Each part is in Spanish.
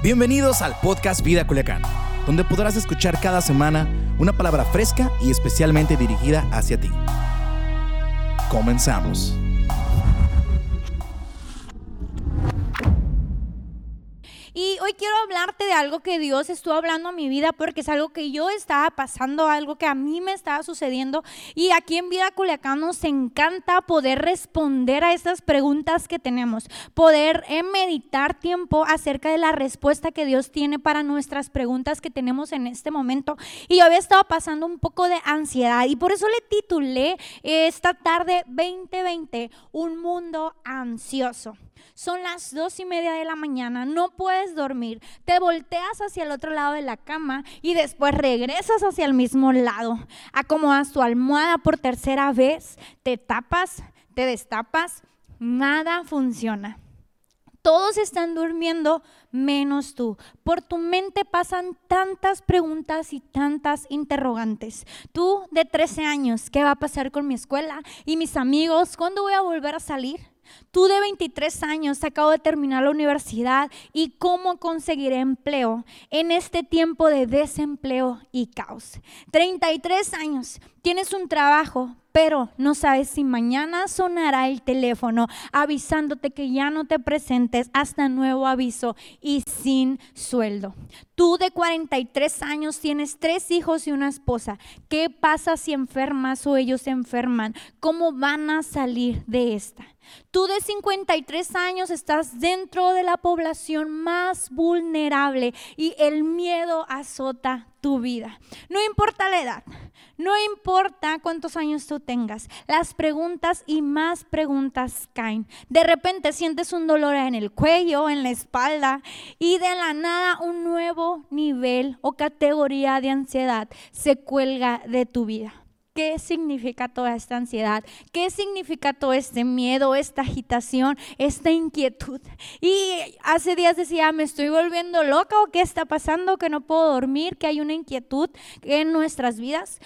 Bienvenidos al podcast Vida Culiacán, donde podrás escuchar cada semana una palabra fresca y especialmente dirigida hacia ti. Comenzamos. Quiero hablarte de algo que Dios estuvo hablando a mi vida porque es algo que yo estaba pasando, algo que a mí me estaba sucediendo. Y aquí en Vida Culiacán nos encanta poder responder a estas preguntas que tenemos, poder eh, meditar tiempo acerca de la respuesta que Dios tiene para nuestras preguntas que tenemos en este momento. Y yo había estado pasando un poco de ansiedad y por eso le titulé esta tarde 2020, Un mundo ansioso. Son las dos y media de la mañana, no puedes dormir, te volteas hacia el otro lado de la cama y después regresas hacia el mismo lado. Acomodas tu almohada por tercera vez, te tapas, te destapas, nada funciona. Todos están durmiendo menos tú. Por tu mente pasan tantas preguntas y tantas interrogantes. Tú de 13 años, ¿qué va a pasar con mi escuela y mis amigos? ¿Cuándo voy a volver a salir? Tú de 23 años, acabo de terminar la universidad y cómo conseguiré empleo en este tiempo de desempleo y caos. 33 años, tienes un trabajo, pero no sabes si mañana sonará el teléfono avisándote que ya no te presentes hasta nuevo aviso y sin sueldo. Tú de 43 años tienes tres hijos y una esposa. ¿Qué pasa si enfermas o ellos se enferman? ¿Cómo van a salir de esta? Tú de 53 años estás dentro de la población más vulnerable y el miedo azota tu vida. No importa la edad, no importa cuántos años tú tengas, las preguntas y más preguntas caen. De repente sientes un dolor en el cuello, en la espalda y de la nada un nuevo nivel o categoría de ansiedad se cuelga de tu vida. ¿Qué significa toda esta ansiedad? ¿Qué significa todo este miedo, esta agitación, esta inquietud? Y hace días decía, me estoy volviendo loca o qué está pasando, que no puedo dormir, que hay una inquietud en nuestras vidas.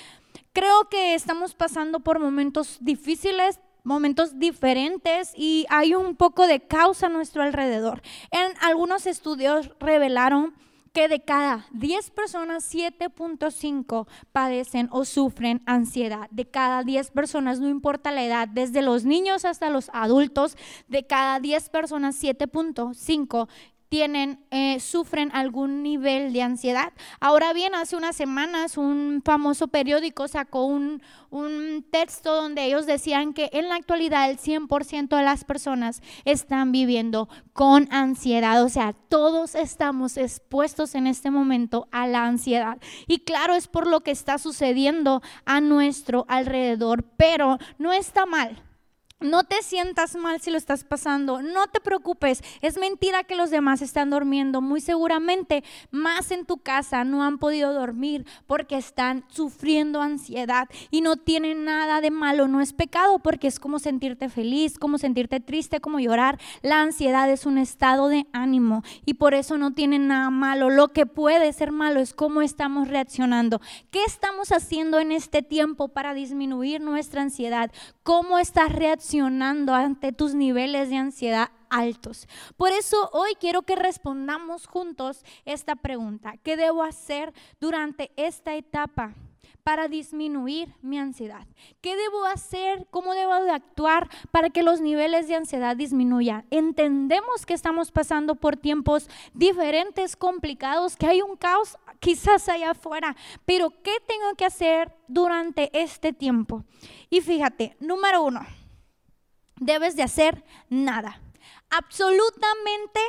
Creo que estamos pasando por momentos difíciles, momentos diferentes y hay un poco de causa a nuestro alrededor. En algunos estudios revelaron que de cada 10 personas, 7.5 padecen o sufren ansiedad. De cada 10 personas, no importa la edad, desde los niños hasta los adultos, de cada 10 personas, 7.5 tienen, eh, sufren algún nivel de ansiedad. Ahora bien, hace unas semanas un famoso periódico sacó un, un texto donde ellos decían que en la actualidad el 100% de las personas están viviendo con ansiedad. O sea, todos estamos expuestos en este momento a la ansiedad. Y claro, es por lo que está sucediendo a nuestro alrededor, pero no está mal no te sientas mal si lo estás pasando, no te preocupes, es mentira que los demás están durmiendo, muy seguramente más en tu casa no han podido dormir porque están sufriendo ansiedad y no tienen nada de malo, no es pecado porque es como sentirte feliz, como sentirte triste, como llorar. La ansiedad es un estado de ánimo y por eso no tiene nada malo. Lo que puede ser malo es cómo estamos reaccionando. ¿Qué estamos haciendo en este tiempo para disminuir nuestra ansiedad? ¿Cómo estás reaccionando? Ante tus niveles de ansiedad altos. Por eso hoy quiero que respondamos juntos esta pregunta. ¿Qué debo hacer durante esta etapa? para disminuir mi ansiedad? ¿Qué debo hacer? ¿Cómo debo de actuar para que los niveles de ansiedad disminuyan? Entendemos que estamos pasando por tiempos diferentes, complicados, que hay un caos quizás allá afuera, pero ¿qué tengo que hacer durante este tiempo? Y fíjate, número uno, debes de hacer nada. Absolutamente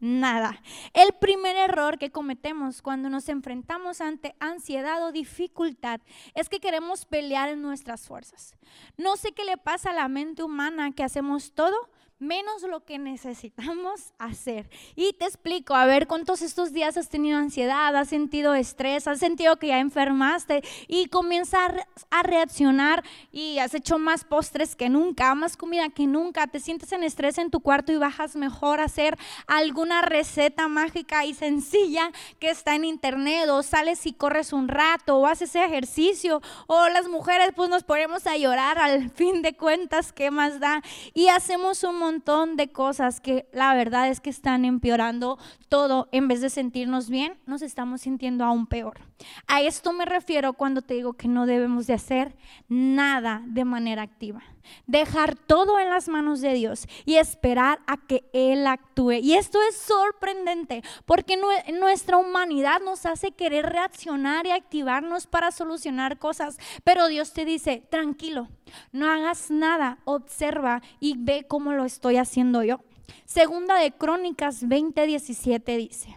nada. El primer error que cometemos cuando nos enfrentamos ante ansiedad o dificultad es que queremos pelear en nuestras fuerzas. No sé qué le pasa a la mente humana que hacemos todo menos lo que necesitamos hacer. Y te explico, a ver, ¿cuántos estos días has tenido ansiedad, has sentido estrés, has sentido que ya enfermaste y comienzas a reaccionar y has hecho más postres que nunca, más comida que nunca, te sientes en estrés en tu cuarto y bajas mejor a hacer alguna receta mágica y sencilla que está en internet o sales y corres un rato o haces ejercicio o las mujeres pues nos ponemos a llorar al fin de cuentas, ¿qué más da? Y hacemos un montón montón de cosas que la verdad es que están empeorando todo. En vez de sentirnos bien, nos estamos sintiendo aún peor. A esto me refiero cuando te digo que no debemos de hacer nada de manera activa. Dejar todo en las manos de Dios y esperar a que Él actúe. Y esto es sorprendente porque nuestra humanidad nos hace querer reaccionar y activarnos para solucionar cosas. Pero Dios te dice, tranquilo, no hagas nada, observa y ve cómo lo estoy haciendo yo. Segunda de Crónicas 20:17 dice,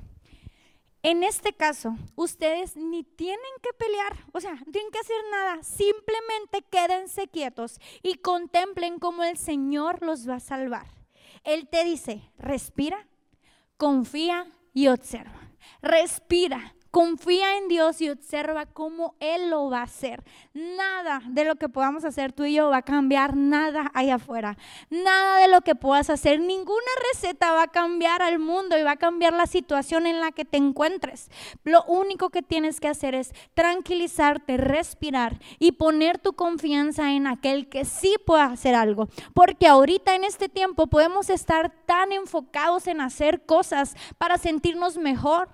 en este caso, ustedes ni tienen que pelear, o sea, no tienen que hacer nada, simplemente quédense quietos y contemplen cómo el Señor los va a salvar. Él te dice, respira, confía y observa. Respira, Confía en Dios y observa cómo Él lo va a hacer. Nada de lo que podamos hacer tú y yo va a cambiar nada allá afuera. Nada de lo que puedas hacer, ninguna receta va a cambiar al mundo y va a cambiar la situación en la que te encuentres. Lo único que tienes que hacer es tranquilizarte, respirar y poner tu confianza en aquel que sí puede hacer algo. Porque ahorita en este tiempo podemos estar tan enfocados en hacer cosas para sentirnos mejor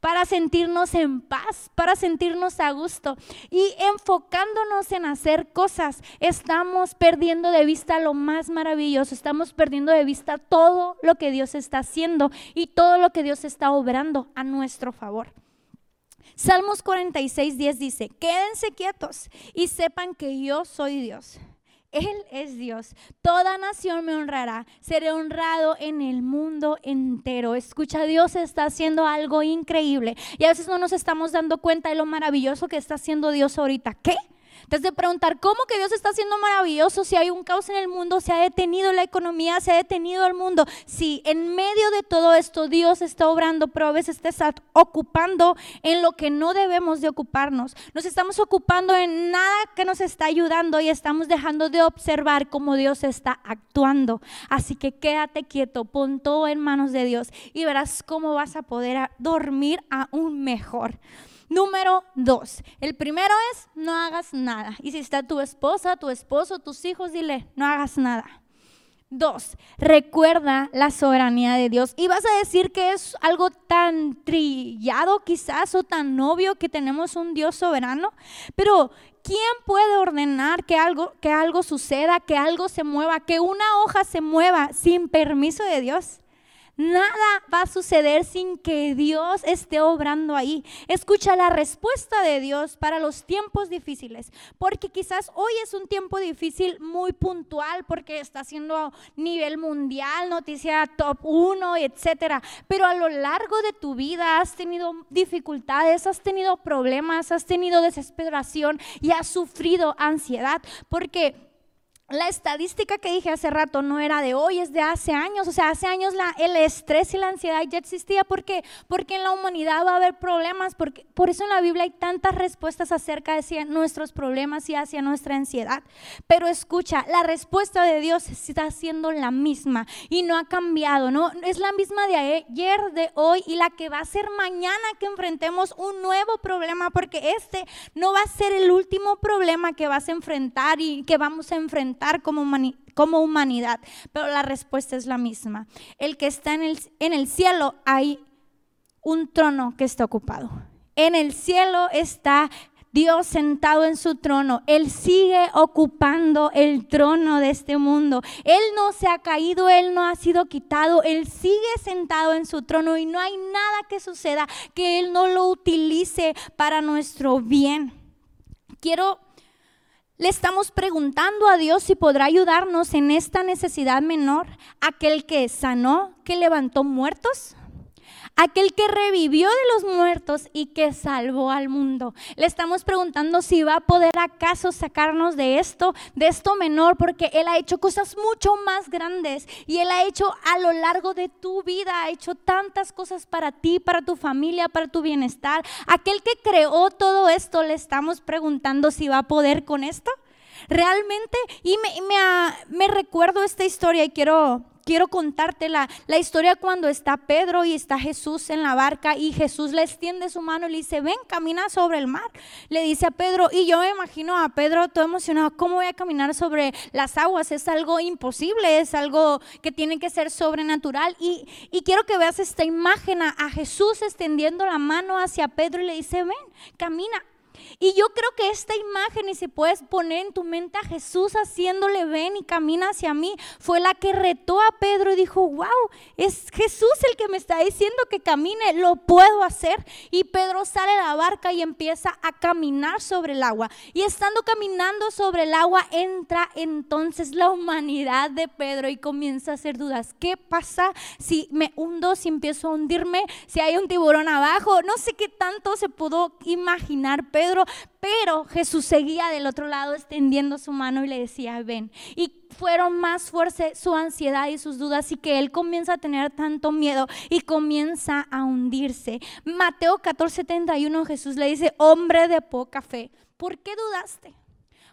para sentirnos en paz, para sentirnos a gusto. Y enfocándonos en hacer cosas, estamos perdiendo de vista lo más maravilloso, estamos perdiendo de vista todo lo que Dios está haciendo y todo lo que Dios está obrando a nuestro favor. Salmos 46, 10 dice, quédense quietos y sepan que yo soy Dios. Él es Dios. Toda nación me honrará. Seré honrado en el mundo entero. Escucha, Dios está haciendo algo increíble. Y a veces no nos estamos dando cuenta de lo maravilloso que está haciendo Dios ahorita. ¿Qué? Entonces de preguntar, ¿cómo que Dios está haciendo maravilloso si hay un caos en el mundo, se ha detenido la economía, se ha detenido el mundo? Si en medio de todo esto Dios está obrando, pero a veces te está ocupando en lo que no debemos de ocuparnos. Nos estamos ocupando en nada que nos está ayudando y estamos dejando de observar cómo Dios está actuando. Así que quédate quieto, pon todo en manos de Dios y verás cómo vas a poder dormir aún mejor. Número dos, el primero es no hagas nada. Y si está tu esposa, tu esposo, tus hijos, dile, no hagas nada. Dos, recuerda la soberanía de Dios. Y vas a decir que es algo tan trillado quizás o tan obvio que tenemos un Dios soberano, pero ¿quién puede ordenar que algo, que algo suceda, que algo se mueva, que una hoja se mueva sin permiso de Dios? Nada va a suceder sin que Dios esté obrando ahí. Escucha la respuesta de Dios para los tiempos difíciles, porque quizás hoy es un tiempo difícil muy puntual porque está haciendo nivel mundial, noticia top 1, etcétera, pero a lo largo de tu vida has tenido dificultades, has tenido problemas, has tenido desesperación y has sufrido ansiedad, porque la estadística que dije hace rato no era de hoy, es de hace años. O sea, hace años el estrés y la ansiedad ya existía. ¿Por qué? Porque en la humanidad va a haber problemas. Porque, por eso en la Biblia hay tantas respuestas acerca de nuestros problemas y hacia nuestra ansiedad. Pero escucha, la respuesta de Dios está siendo la misma y no ha cambiado. ¿no? Es la misma de ayer, de hoy y la que va a ser mañana que enfrentemos un nuevo problema. Porque este no va a ser el último problema que vas a enfrentar y que vamos a enfrentar como, como humanidad, pero la respuesta es la misma. El que está en el, en el cielo hay un trono que está ocupado. En el cielo está Dios sentado en su trono. Él sigue ocupando el trono de este mundo. Él no se ha caído, Él no ha sido quitado. Él sigue sentado en su trono y no hay nada que suceda que Él no lo utilice para nuestro bien. Quiero le estamos preguntando a Dios si podrá ayudarnos en esta necesidad menor, aquel que sanó, que levantó muertos, aquel que revivió de los muertos y que salvó al mundo. Le estamos preguntando si va a poder acaso sacarnos de esto, de esto menor, porque Él ha hecho cosas mucho más grandes y Él ha hecho a lo largo de tu vida, ha hecho tantas cosas para ti, para tu familia, para tu bienestar. Aquel que creó todo esto, le estamos preguntando si va a poder con esto. Realmente, y me, me, me recuerdo esta historia y quiero quiero contarte la, la historia cuando está Pedro y está Jesús en la barca y Jesús le extiende su mano y le dice, ven, camina sobre el mar. Le dice a Pedro, y yo me imagino a Pedro todo emocionado, ¿cómo voy a caminar sobre las aguas? Es algo imposible, es algo que tiene que ser sobrenatural. Y, y quiero que veas esta imagen a, a Jesús extendiendo la mano hacia Pedro y le dice, ven, camina. Y yo creo que esta imagen, y si puedes poner en tu mente a Jesús haciéndole ven y camina hacia mí, fue la que retó a Pedro y dijo, wow, es Jesús el que me está diciendo que camine, lo puedo hacer. Y Pedro sale de la barca y empieza a caminar sobre el agua. Y estando caminando sobre el agua, entra entonces la humanidad de Pedro y comienza a hacer dudas. ¿Qué pasa si me hundo, si empiezo a hundirme, si hay un tiburón abajo? No sé qué tanto se pudo imaginar Pedro pero Jesús seguía del otro lado extendiendo su mano y le decía, ven. Y fueron más fuerte su ansiedad y sus dudas y que él comienza a tener tanto miedo y comienza a hundirse. Mateo 14:71 Jesús le dice, hombre de poca fe, ¿por qué dudaste?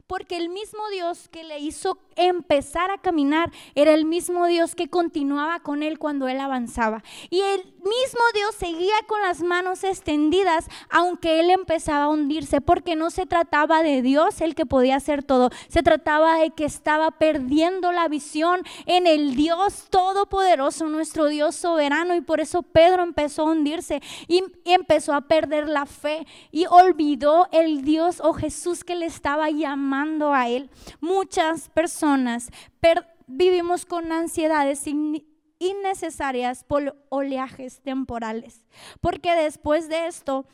Porque el mismo Dios que le hizo empezar a caminar era el mismo Dios que continuaba con él cuando él avanzaba. Y el mismo Dios seguía con las manos extendidas aunque él empezaba a hundirse, porque no se trataba de Dios el que podía hacer todo, se trataba de que estaba perdiendo la visión en el Dios todopoderoso, nuestro Dios soberano, y por eso Pedro empezó a hundirse y empezó a perder la fe y olvidó el Dios o Jesús que le estaba llamando a él. Muchas personas vivimos con ansiedades innecesarias por oleajes temporales. Porque después de esto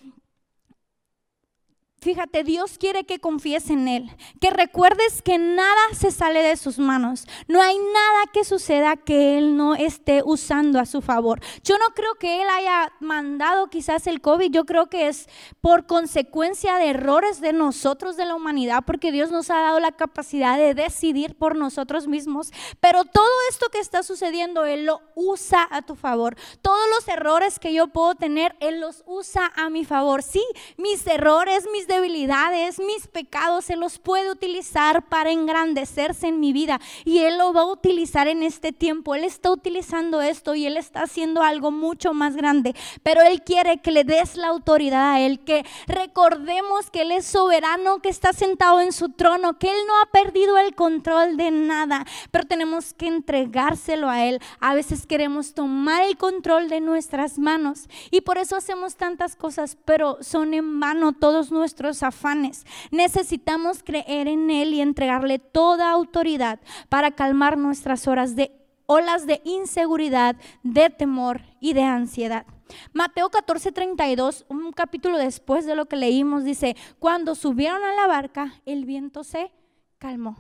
Fíjate, Dios quiere que confíes en Él, que recuerdes que nada se sale de sus manos. No hay nada que suceda que Él no esté usando a su favor. Yo no creo que Él haya mandado quizás el COVID, yo creo que es por consecuencia de errores de nosotros, de la humanidad, porque Dios nos ha dado la capacidad de decidir por nosotros mismos. Pero todo esto que está sucediendo, Él lo usa a tu favor. Todos los errores que yo puedo tener, Él los usa a mi favor. Sí, mis errores, mis debilidades, mis pecados, se los puede utilizar para engrandecerse en mi vida. Y Él lo va a utilizar en este tiempo. Él está utilizando esto y Él está haciendo algo mucho más grande. Pero Él quiere que le des la autoridad a Él, que recordemos que Él es soberano, que está sentado en su trono, que Él no ha perdido el control de nada. Pero tenemos que entregárselo a Él. A veces queremos tomar el control de nuestras manos y por eso hacemos tantas cosas, pero son en vano todos nuestros afanes. Necesitamos creer en Él y entregarle toda autoridad para calmar nuestras horas de olas de inseguridad, de temor y de ansiedad. Mateo 14:32, un capítulo después de lo que leímos, dice, cuando subieron a la barca, el viento se calmó.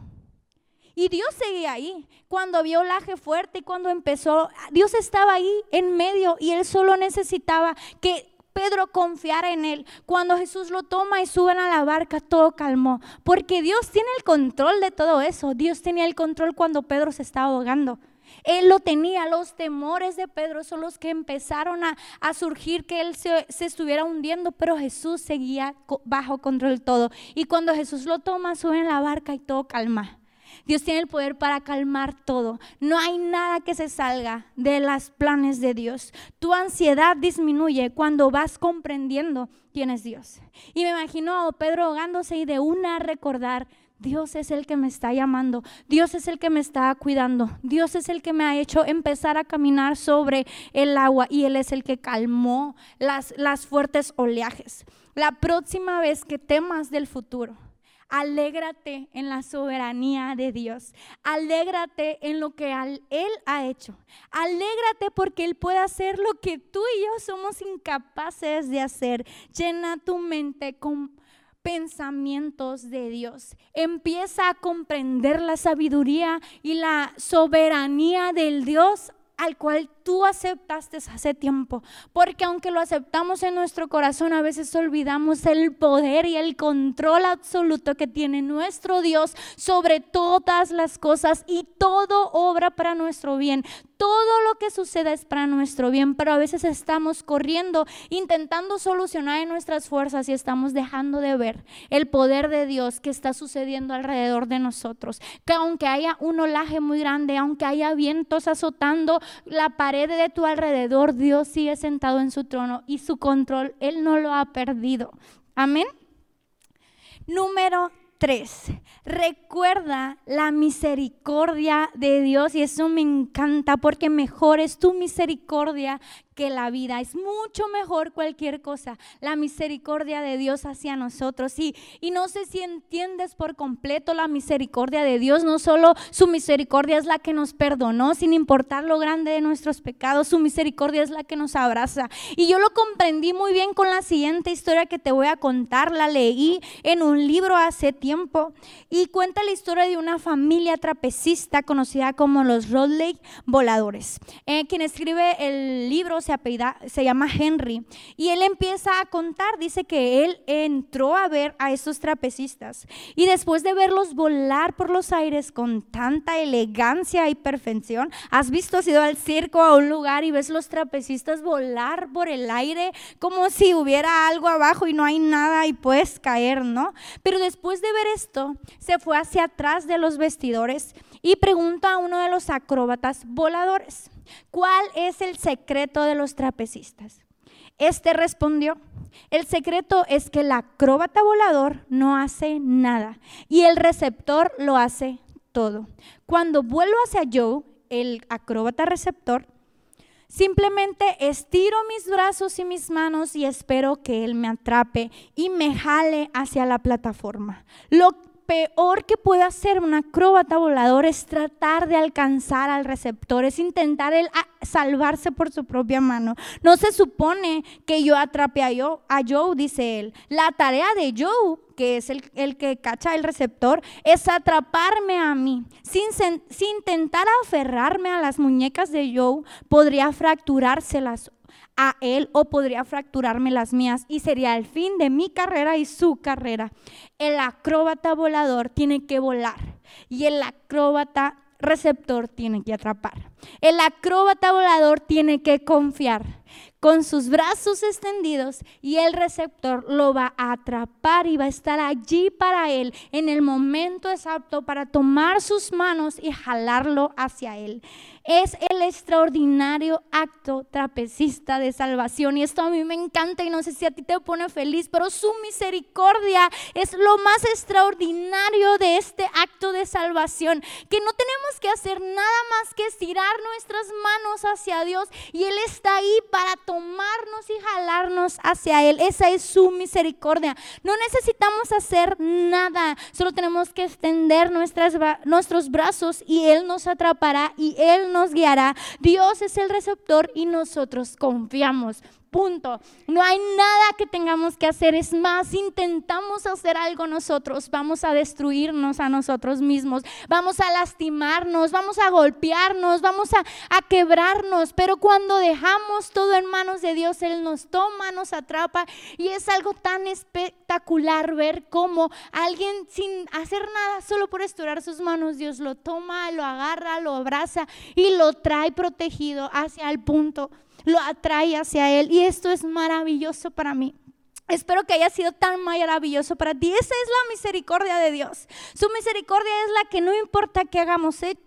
Y Dios seguía ahí. Cuando vio olaje fuerte y cuando empezó, Dios estaba ahí en medio y él solo necesitaba que Pedro confiara en él. Cuando Jesús lo toma y suben a la barca, todo calmó. Porque Dios tiene el control de todo eso. Dios tenía el control cuando Pedro se estaba ahogando. Él lo tenía, los temores de Pedro son los que empezaron a, surgir, que él se, se, estuviera hundiendo, pero Jesús seguía bajo control todo. Y cuando Jesús lo toma, sube en la barca y todo calma. Dios tiene el poder para calmar todo. No hay nada que se salga de los planes de Dios. Tu ansiedad disminuye cuando vas comprendiendo quién es Dios. Y me imagino a Pedro ahogándose y de una recordar, Dios es el que me está llamando, Dios es el que me está cuidando, Dios es el que me ha hecho empezar a caminar sobre el agua y Él es el que calmó las, las fuertes oleajes. La próxima vez que temas del futuro, Alégrate en la soberanía de Dios. Alégrate en lo que Él ha hecho. Alégrate porque Él puede hacer lo que tú y yo somos incapaces de hacer. Llena tu mente con pensamientos de Dios. Empieza a comprender la sabiduría y la soberanía del Dios al cual tú aceptaste hace tiempo. Porque aunque lo aceptamos en nuestro corazón, a veces olvidamos el poder y el control absoluto que tiene nuestro Dios sobre todas las cosas y todo obra para nuestro bien. Todo lo que suceda es para nuestro bien, pero a veces estamos corriendo, intentando solucionar en nuestras fuerzas y estamos dejando de ver el poder de Dios que está sucediendo alrededor de nosotros. Que aunque haya un olaje muy grande, aunque haya vientos azotando la pared de tu alrededor, Dios sigue sentado en su trono y su control, Él no lo ha perdido. Amén. Número 3. Recuerda la misericordia de Dios y eso me encanta porque mejor es tu misericordia que la vida. Es mucho mejor cualquier cosa, la misericordia de Dios hacia nosotros. Y, y no sé si entiendes por completo la misericordia de Dios. No solo su misericordia es la que nos perdonó, sin importar lo grande de nuestros pecados, su misericordia es la que nos abraza. Y yo lo comprendí muy bien con la siguiente historia que te voy a contar. La leí en un libro hace tiempo y cuenta la historia de una familia trapecista conocida como los Rodley Voladores. Eh, quien escribe el libro se, llama Henry, y él empieza a contar, dice que él entró a ver a esos trapecistas y después de verlos volar por los aires con tanta elegancia y perfección, has visto, has ido al circo, a un lugar y ves los trapecistas volar por el aire como si hubiera algo abajo y no hay nada y puedes caer, ¿no? Pero después de ver esto, se fue hacia atrás de los vestidores y pregunta a uno de los acróbatas voladores. ¿Cuál es el secreto de los trapecistas? Este respondió, el secreto es que el acróbata volador no hace nada y el receptor lo hace todo. Cuando vuelvo hacia Joe, el acróbata receptor, simplemente estiro mis brazos y mis manos y espero que él me atrape y me jale hacia la plataforma. Lo peor que puede hacer un acróbata volador es tratar de alcanzar al receptor, es intentar el salvarse por su propia mano. No se supone que yo atrape a Joe, a Joe dice él. La tarea de Joe que es el, el, que cacha el receptor, es atraparme a mí. Sin, sin, intentar aferrarme a las muñecas de Joe, podría fracturárselas a él o podría fracturarme las mías y sería el fin de mi carrera y su carrera. El acróbata volador tiene que volar y el acróbata receptor tiene que atrapar. El acróbata volador tiene que confiar con sus brazos extendidos y el receptor lo va a atrapar y va a estar allí para él en el momento exacto para tomar sus manos y jalarlo hacia él. Es el extraordinario acto trapecista de salvación y esto a mí me encanta y no sé si a ti te pone feliz, pero su misericordia es lo más extraordinario de este acto de salvación, que no tenemos que hacer nada más que estirar nuestras manos hacia Dios y Él está ahí para tomarnos y jalarnos hacia Él. Esa es su misericordia. No necesitamos hacer nada, solo tenemos que extender nuestros brazos y Él nos atrapará y Él nos guiará. Dios es el receptor y nosotros confiamos. Punto. No hay nada que tengamos que hacer. Es más, intentamos hacer algo nosotros, vamos a destruirnos a nosotros mismos, vamos a lastimarnos, vamos a golpearnos, vamos a, quebrarnos. Pero cuando dejamos todo en manos de Dios, Él nos toma, nos atrapa. Y es algo tan espectacular ver cómo alguien sin hacer nada, solo por estirar sus manos, Dios lo toma, lo agarra, lo abraza y lo trae protegido hacia el punto lo atrae hacia Él. Y esto es maravilloso para mí. Espero que haya sido tan maravilloso para ti. Esa es la misericordia de Dios. Su misericordia es la que no importa que hagamos, eh,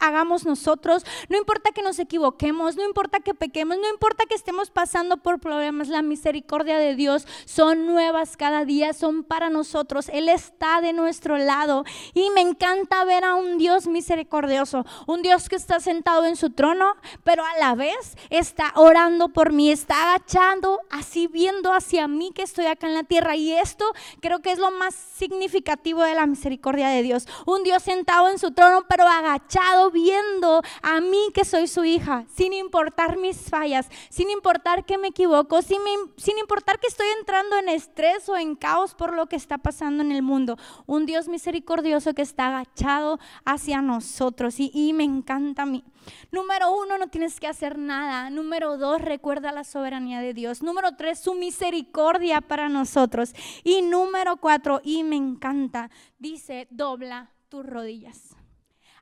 hagamos nosotros, no importa que nos equivoquemos, no importa que pequemos, no importa que estemos pasando por problemas, la misericordia de Dios son nuevas cada día, son para nosotros. Él está de nuestro lado y me encanta ver a un Dios misericordioso, un Dios que está sentado en su trono, pero a la vez está orando por mí, está agachando, así viendo hacia mí que estoy acá en la tierra. Y esto creo que es lo más significativo de la misericordia de Dios. Un Dios sentado en su trono, pero agachado agachado viendo a mí que soy su hija, sin importar mis fallas, sin importar que me equivoco, sin, sin importar que estoy entrando en estrés o en caos por lo que está pasando en el mundo. Un Dios misericordioso que está agachado hacia nosotros y, y me encanta a mí. Número uno, no tienes que hacer nada. Número dos, recuerda la soberanía de Dios. Número tres, su misericordia para nosotros. Y número cuatro, y me encanta, dice, dobla tus rodillas.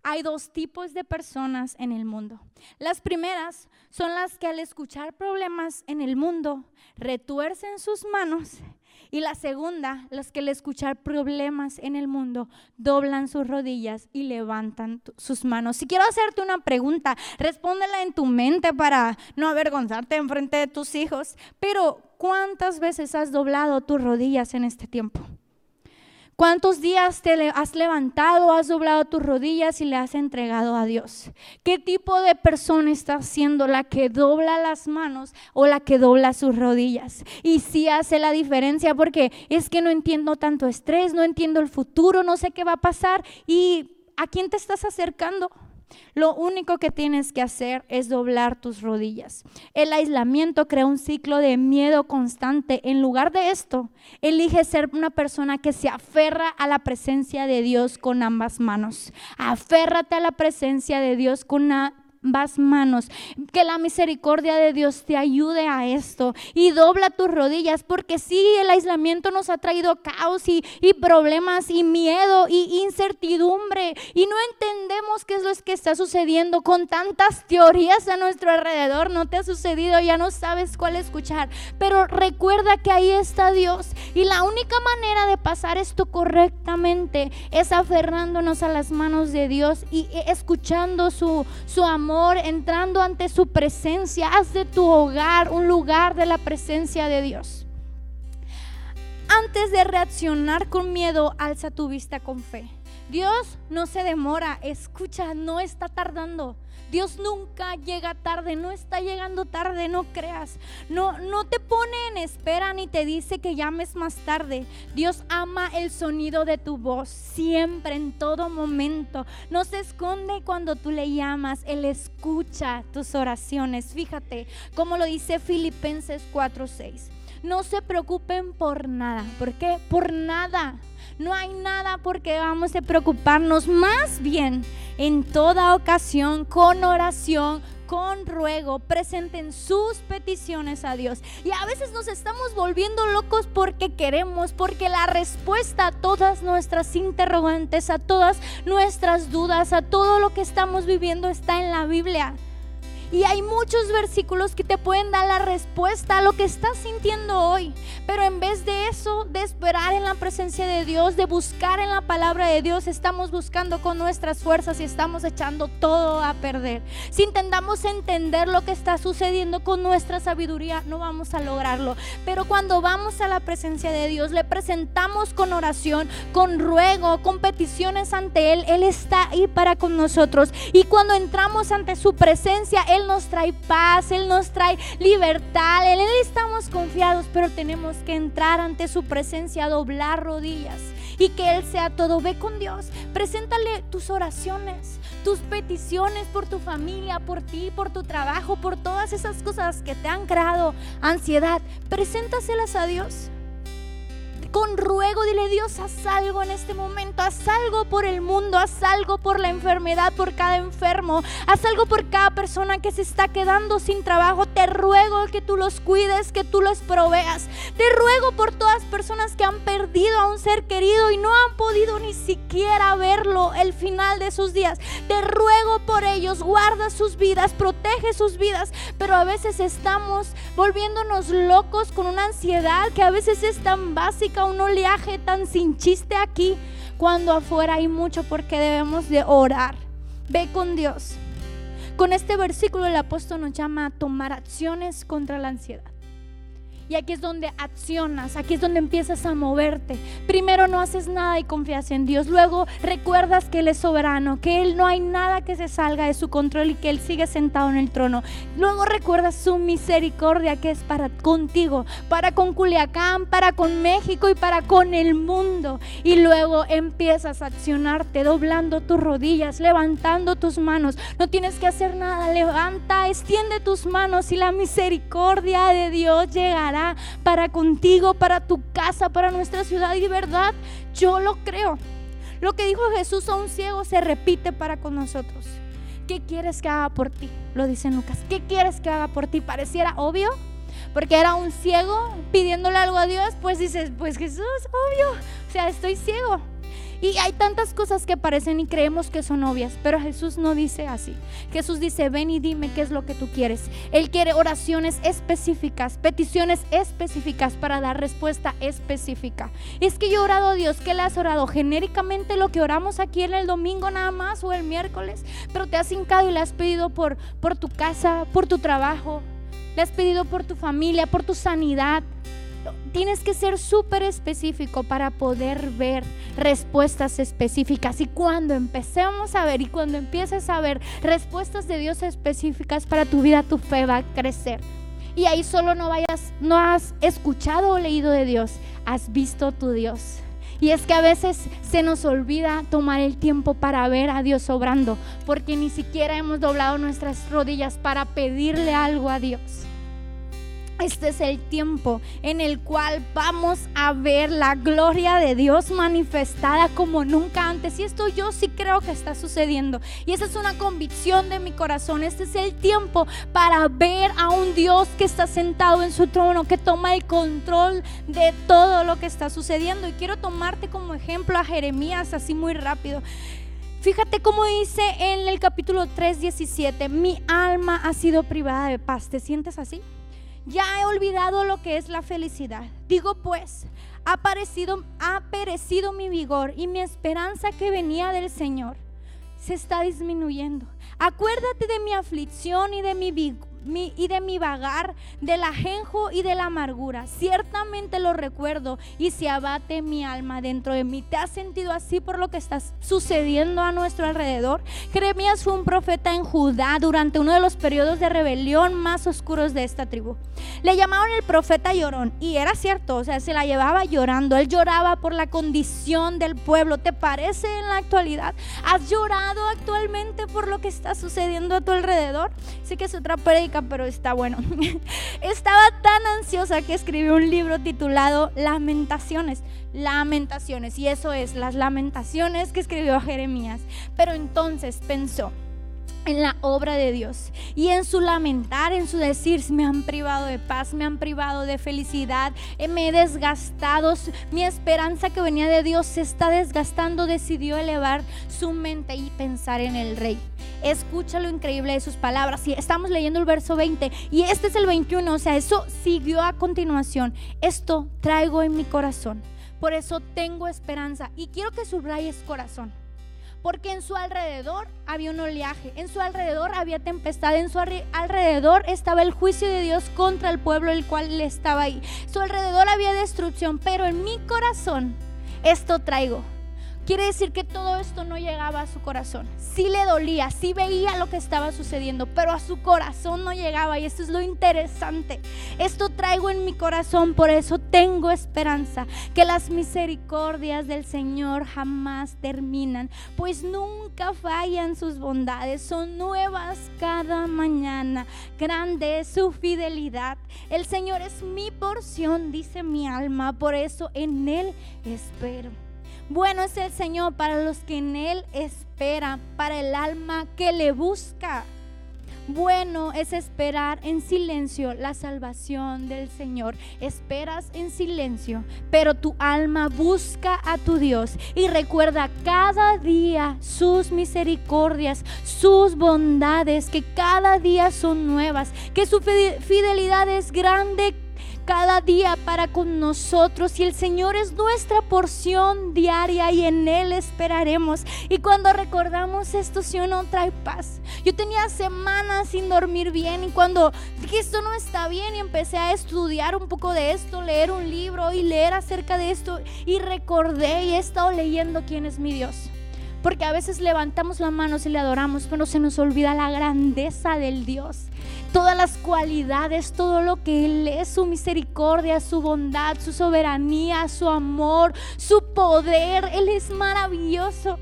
Hay dos tipos de personas en el mundo. Las primeras son las que al escuchar problemas en el mundo retuercen sus manos y la segunda, los que al escuchar problemas en el mundo doblan sus rodillas y levantan sus manos. Si quiero hacerte una pregunta, respóndela en tu mente para no avergonzarte en frente de tus hijos. Pero, ¿cuántas veces has doblado tus rodillas en este tiempo? ¿Cuántos días te has levantado, has doblado tus rodillas y le has entregado a Dios? ¿Qué tipo de persona estás siendo la que dobla las manos o la que dobla sus rodillas? Y sí hace la diferencia porque es que no entiendo tanto estrés, no entiendo el futuro, no sé qué va a pasar y ¿a quién te estás acercando? Lo único que tienes que hacer es doblar tus rodillas. El aislamiento crea un ciclo de miedo constante. En lugar de esto, elige ser una persona que se aferra a la presencia de Dios con ambas manos. Aférrate a la presencia de Dios con, ambas manos. Que la misericordia de Dios te ayude a esto. Y dobla tus rodillas, porque sí, el aislamiento nos ha traído caos y, problemas y miedo y incertidumbre. Y no entendemos qué es lo que está sucediendo con tantas teorías a nuestro alrededor. No te ha sucedido, ya no sabes cuál escuchar. Pero recuerda que ahí está Dios. Y la única manera de pasar esto correctamente es aferrándonos a las manos de Dios y escuchando su, su amor entrando ante su presencia. Haz de tu hogar un lugar de la presencia de Dios. Antes de reaccionar con miedo, alza tu vista con fe. Dios no se demora, escucha, no está tardando. Dios nunca llega tarde, no está llegando tarde, no creas. No, no te pone en espera ni te dice que llames más tarde. Dios ama el sonido de tu voz siempre, en todo momento. No se esconde cuando tú le llamas, Él escucha tus oraciones. Fíjate cómo lo dice Filipenses 4:6. No se preocupen por nada. ¿Por qué? Por nada. No hay nada por qué vamos a preocuparnos. Más bien, en toda ocasión, con oración, con ruego, presenten sus peticiones a Dios. Y a veces nos estamos volviendo locos porque queremos, porque la respuesta a todas nuestras interrogantes, a todas nuestras dudas, a todo lo que estamos viviendo está en la Biblia. Y hay muchos versículos que te pueden dar la respuesta a lo que estás sintiendo hoy. Pero en vez de eso, de esperar en la presencia de Dios, de buscar en la palabra de Dios, estamos buscando con nuestras fuerzas y estamos echando todo a perder. Si intentamos entender lo que está sucediendo con nuestra sabiduría, no vamos a lograrlo. Pero cuando vamos a la presencia de Dios, le presentamos con oración, con ruego, con peticiones ante Él, Él está ahí para con nosotros. Y cuando entramos ante su presencia, Él nos trae paz, Él nos trae libertad, en Él estamos confiados, pero tenemos que entrar ante su presencia, doblar rodillas y que Él sea todo. Ve con Dios, preséntale tus oraciones, tus peticiones por tu familia, por ti, por tu trabajo, por todas esas cosas que te han creado ansiedad. Preséntaselas a Dios con ruego, dile Dios, haz algo en este momento, haz algo por el mundo, haz algo por la enfermedad, por cada enfermo, haz algo por cada persona que se está quedando sin trabajo. Te ruego que tú los cuides, que tú los proveas. Te ruego por todas personas que han perdido a un ser querido y no han podido ni siquiera verlo el final de sus días. Te ruego por ellos, guarda sus vidas, protege sus vidas, pero a veces estamos volviéndonos locos con una ansiedad que a veces es tan básica un oleaje tan sin chiste aquí cuando afuera hay mucho porque debemos de orar. Ve con Dios. Con este versículo el apóstol nos llama a tomar acciones contra la ansiedad. Y aquí es donde accionas, aquí es donde empiezas a moverte. Primero no haces nada y confías en Dios. Luego recuerdas que Él es soberano, que Él no hay nada que se salga de su control y que Él sigue sentado en el trono. Luego recuerdas su misericordia que es para contigo, para con Culiacán, para con México y para con el mundo. Y luego empiezas a accionarte, doblando tus rodillas, levantando tus manos. No tienes que hacer nada. Levanta, extiende tus manos y la misericordia de Dios llegará para contigo, para tu casa, para nuestra ciudad. Y verdad, yo lo creo. Lo que dijo Jesús a un ciego se repite para con nosotros. ¿Qué quieres que haga por ti? Lo dice Lucas. ¿Qué quieres que haga por ti? Pareciera obvio, porque era un ciego pidiéndole algo a Dios, pues dices, pues Jesús, obvio, o sea, estoy ciego. Y hay tantas cosas que parecen y creemos que son obvias, pero Jesús no dice así. Jesús dice, ven y dime qué es lo que tú quieres. Él quiere oraciones específicas, peticiones específicas para dar respuesta específica. Es que yo he orado a Dios, ¿qué le has orado? Genéricamente lo que oramos aquí en el domingo nada más o el miércoles, pero te has hincado y le has pedido por, por tu casa, por tu trabajo, le has pedido por tu familia, por tu sanidad tienes que ser súper específico para poder ver respuestas específicas. Y cuando empecemos a ver y cuando empieces a ver respuestas de Dios específicas para tu vida, tu fe va a crecer. Y ahí solo no vayas, no has escuchado o leído de Dios, has visto tu Dios. Y es que a veces se nos olvida tomar el tiempo para ver a Dios obrando, porque ni siquiera hemos doblado nuestras rodillas para pedirle algo a Dios. Este es el tiempo en el cual vamos a ver la gloria de Dios manifestada como nunca antes. Y esto yo sí creo que está sucediendo. Y esa es una convicción de mi corazón. Este es el tiempo para ver a un Dios que está sentado en su trono, que toma el control de todo lo que está sucediendo. Y quiero tomarte como ejemplo a Jeremías así muy rápido. Fíjate cómo dice en el capítulo 3, 17, mi alma ha sido privada de paz. ¿Te sientes así? Ya he olvidado lo que es la felicidad. Digo pues, ha, ha perecido mi vigor y mi esperanza que venía del Señor se está disminuyendo. Acuérdate de mi aflicción y de mi y de mi vagar, del ajenjo y de la amargura. Ciertamente lo recuerdo y se abate mi alma dentro de mí. ¿Te has sentido así por lo que está sucediendo a nuestro alrededor? Jeremías fue un profeta en Judá durante uno de los periodos de rebelión más oscuros de esta tribu. Le llamaban el profeta llorón y era cierto, o sea, se la llevaba llorando. Él lloraba por la condición del pueblo. ¿Te parece en la actualidad? ¿Has llorado actualmente por lo que está sucediendo a tu alrededor? Sí que es otra predica pero está bueno. Estaba tan ansiosa que escribió un libro titulado Lamentaciones. Lamentaciones. Y eso es, las lamentaciones que escribió Jeremías. Pero entonces pensó, en la obra de Dios y en su lamentar, en su decir, me han privado de paz, me han privado de felicidad, eh, me he desgastado, mi esperanza que venía de Dios se está desgastando, decidió elevar su mente y pensar en el rey. Escucha lo increíble de sus palabras. Y estamos leyendo el verso 20 y este es el 21, o sea, eso siguió a continuación. Esto traigo en mi corazón. Por eso tengo esperanza y quiero que subrayes corazón porque en su alrededor había un oleaje, en su alrededor había tempestad, en su alrededor estaba el juicio de Dios contra el pueblo el cual le estaba ahí. Su alrededor había destrucción, pero en mi corazón esto traigo Quiere decir que todo esto no llegaba a su corazón. Sí le dolía, sí veía lo que estaba sucediendo, pero a su corazón no llegaba. Y esto es lo interesante. Esto traigo en mi corazón, por eso tengo esperanza. Que las misericordias del Señor jamás terminan, pues nunca fallan sus bondades. Son nuevas cada mañana. Grande es su fidelidad. El Señor es mi porción, dice mi alma. Por eso en Él espero. Bueno es el Señor para los que en Él esperan, para el alma que le busca. Bueno es esperar en silencio la salvación del Señor. Esperas en silencio, pero tu alma busca a tu Dios y recuerda cada día sus misericordias, sus bondades, que cada día son nuevas, que su fidelidad es grande cada día para con nosotros y el Señor es nuestra porción diaria y en Él esperaremos. Y cuando recordamos esto, si no trae paz. Yo tenía semanas sin dormir bien y cuando dije esto no está bien y empecé a estudiar un poco de esto, leer un libro y leer acerca de esto y recordé y he estado leyendo quién es mi Dios. Porque a veces levantamos la mano y le adoramos, pero se nos olvida la grandeza del Dios. Todas las cualidades, todo lo que Él es, su misericordia, su bondad, su soberanía, su amor, su poder. Él es maravilloso.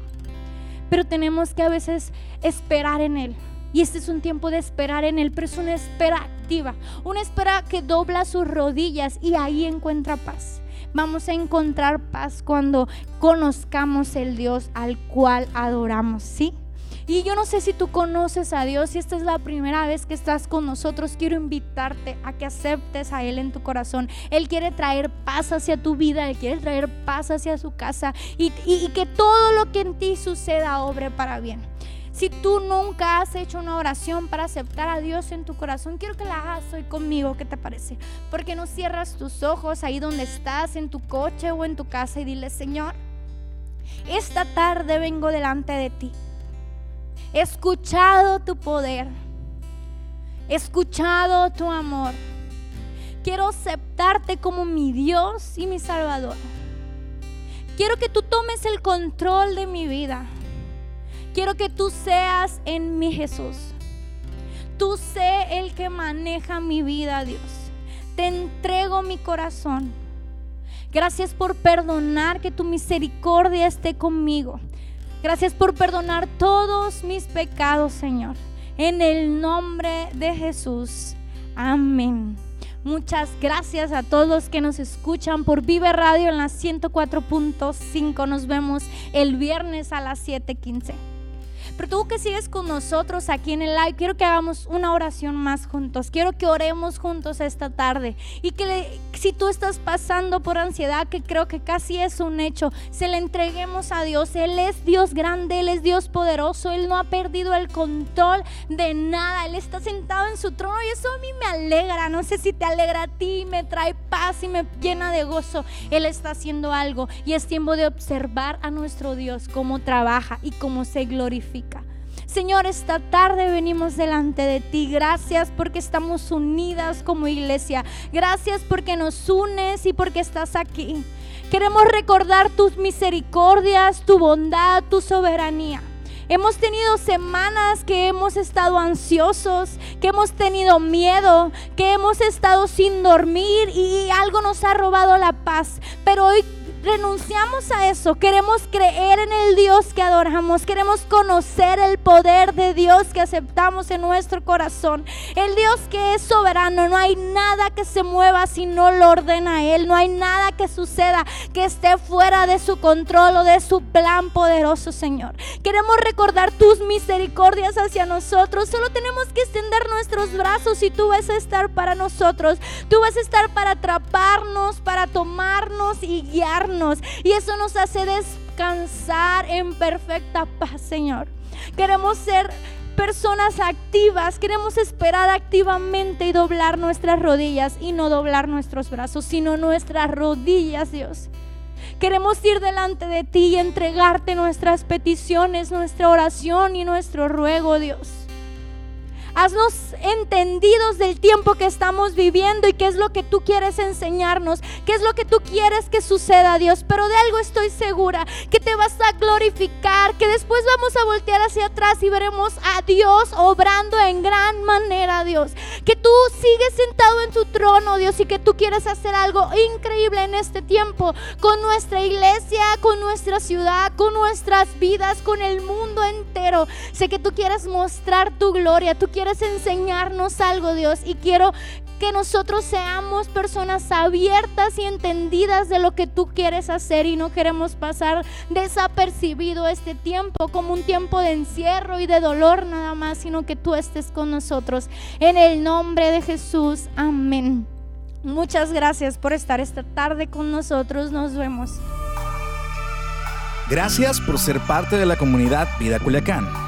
Pero tenemos que a veces esperar en Él. Y este es un tiempo de esperar en Él, pero es una espera activa. Una espera que dobla sus rodillas y ahí encuentra paz. Vamos a encontrar paz cuando conozcamos el Dios al cual adoramos, ¿sí? Y yo no sé si tú conoces a Dios, si esta es la primera vez que estás con nosotros, quiero invitarte a que aceptes a Él en tu corazón. Él quiere traer paz hacia tu vida, Él quiere traer paz hacia su casa y, que todo lo que en ti suceda obre para bien. Si tú nunca has hecho una oración para aceptar a Dios en tu corazón, quiero que la hagas hoy conmigo, ¿qué te parece? Porque no cierras tus ojos ahí donde estás, en tu coche o en tu casa y dile, Señor, esta tarde vengo delante de ti. He escuchado tu poder. He escuchado tu amor. Quiero aceptarte como mi Dios y mi Salvador. Quiero que tú tomes el control de mi vida. Quiero que tú seas en mi Jesús. Tú sé el que maneja mi vida, Dios. Te entrego mi corazón. Gracias por perdonar que tu misericordia esté conmigo. Gracias por perdonar todos mis pecados, Señor. En el nombre de Jesús. Amén. Muchas gracias a todos los que nos escuchan por Vive Radio en la 104.5. Nos vemos el viernes a las 7:15. Pero tú que sigues con nosotros aquí en el live, quiero que hagamos una oración más juntos. Quiero que oremos juntos esta tarde. Y que si tú estás pasando por ansiedad, que creo que casi es un hecho, se le entreguemos a Dios. Él es Dios grande, Él es Dios poderoso. Él no ha perdido el control de nada. Él está sentado en su trono y eso a mí me alegra. No sé si te alegra a ti, me trae paz y me llena de gozo. Él está haciendo algo y es tiempo de observar a nuestro Dios cómo trabaja y cómo se glorifica. Señor, esta tarde venimos delante de ti. Gracias porque estamos unidas como iglesia. Gracias porque nos unes y porque estás aquí. Queremos recordar tus misericordias, tu bondad, tu soberanía. Hemos tenido semanas que hemos estado ansiosos, que hemos tenido miedo, que hemos estado sin dormir y algo nos ha robado la paz. Pero hoy renunciamos a eso. Queremos creer en el Dios que adoramos. Queremos conocer el poder de Dios que aceptamos en nuestro corazón. El Dios que es soberano. No hay nada que se mueva si no lo ordena Él. No hay nada que suceda que esté fuera de su control o de su plan poderoso, Señor. Queremos recordar tus misericordias hacia nosotros. Solo tenemos que extender nuestros brazos y tú vas a estar para nosotros. Tú vas a estar para atraparnos, para tomarnos y guiarnos y eso nos hace descansar en perfecta paz, Señor. Queremos ser personas activas, queremos esperar activamente y doblar nuestras rodillas y no doblar nuestros brazos, sino nuestras rodillas, Dios. Queremos ir delante de ti y entregarte nuestras peticiones, nuestra oración y nuestro ruego, Dios. Haznos entendidos del tiempo que estamos viviendo y qué es lo que tú quieres enseñarnos, qué es lo que tú quieres que suceda, Dios. Pero de algo estoy segura, que te vas a glorificar, que después vamos a voltear hacia atrás y veremos a Dios obrando en gran manera, Dios. Que tú sigues sentado en tu trono, Dios, y que tú quieres hacer algo increíble en este tiempo con nuestra iglesia, con nuestra ciudad, con nuestras vidas, con el mundo entero. Sé que tú quieres mostrar tu gloria, tú quieres enseñarnos algo, Dios, y quiero que nosotros seamos personas abiertas y entendidas de lo que tú quieres hacer y no queremos pasar desapercibido este tiempo como un tiempo de encierro y de dolor nada más, sino que tú estés con nosotros. En el nombre de Jesús, amén. Muchas gracias por estar esta tarde con nosotros. Nos vemos. Gracias por ser parte de la comunidad Vida Culiacán.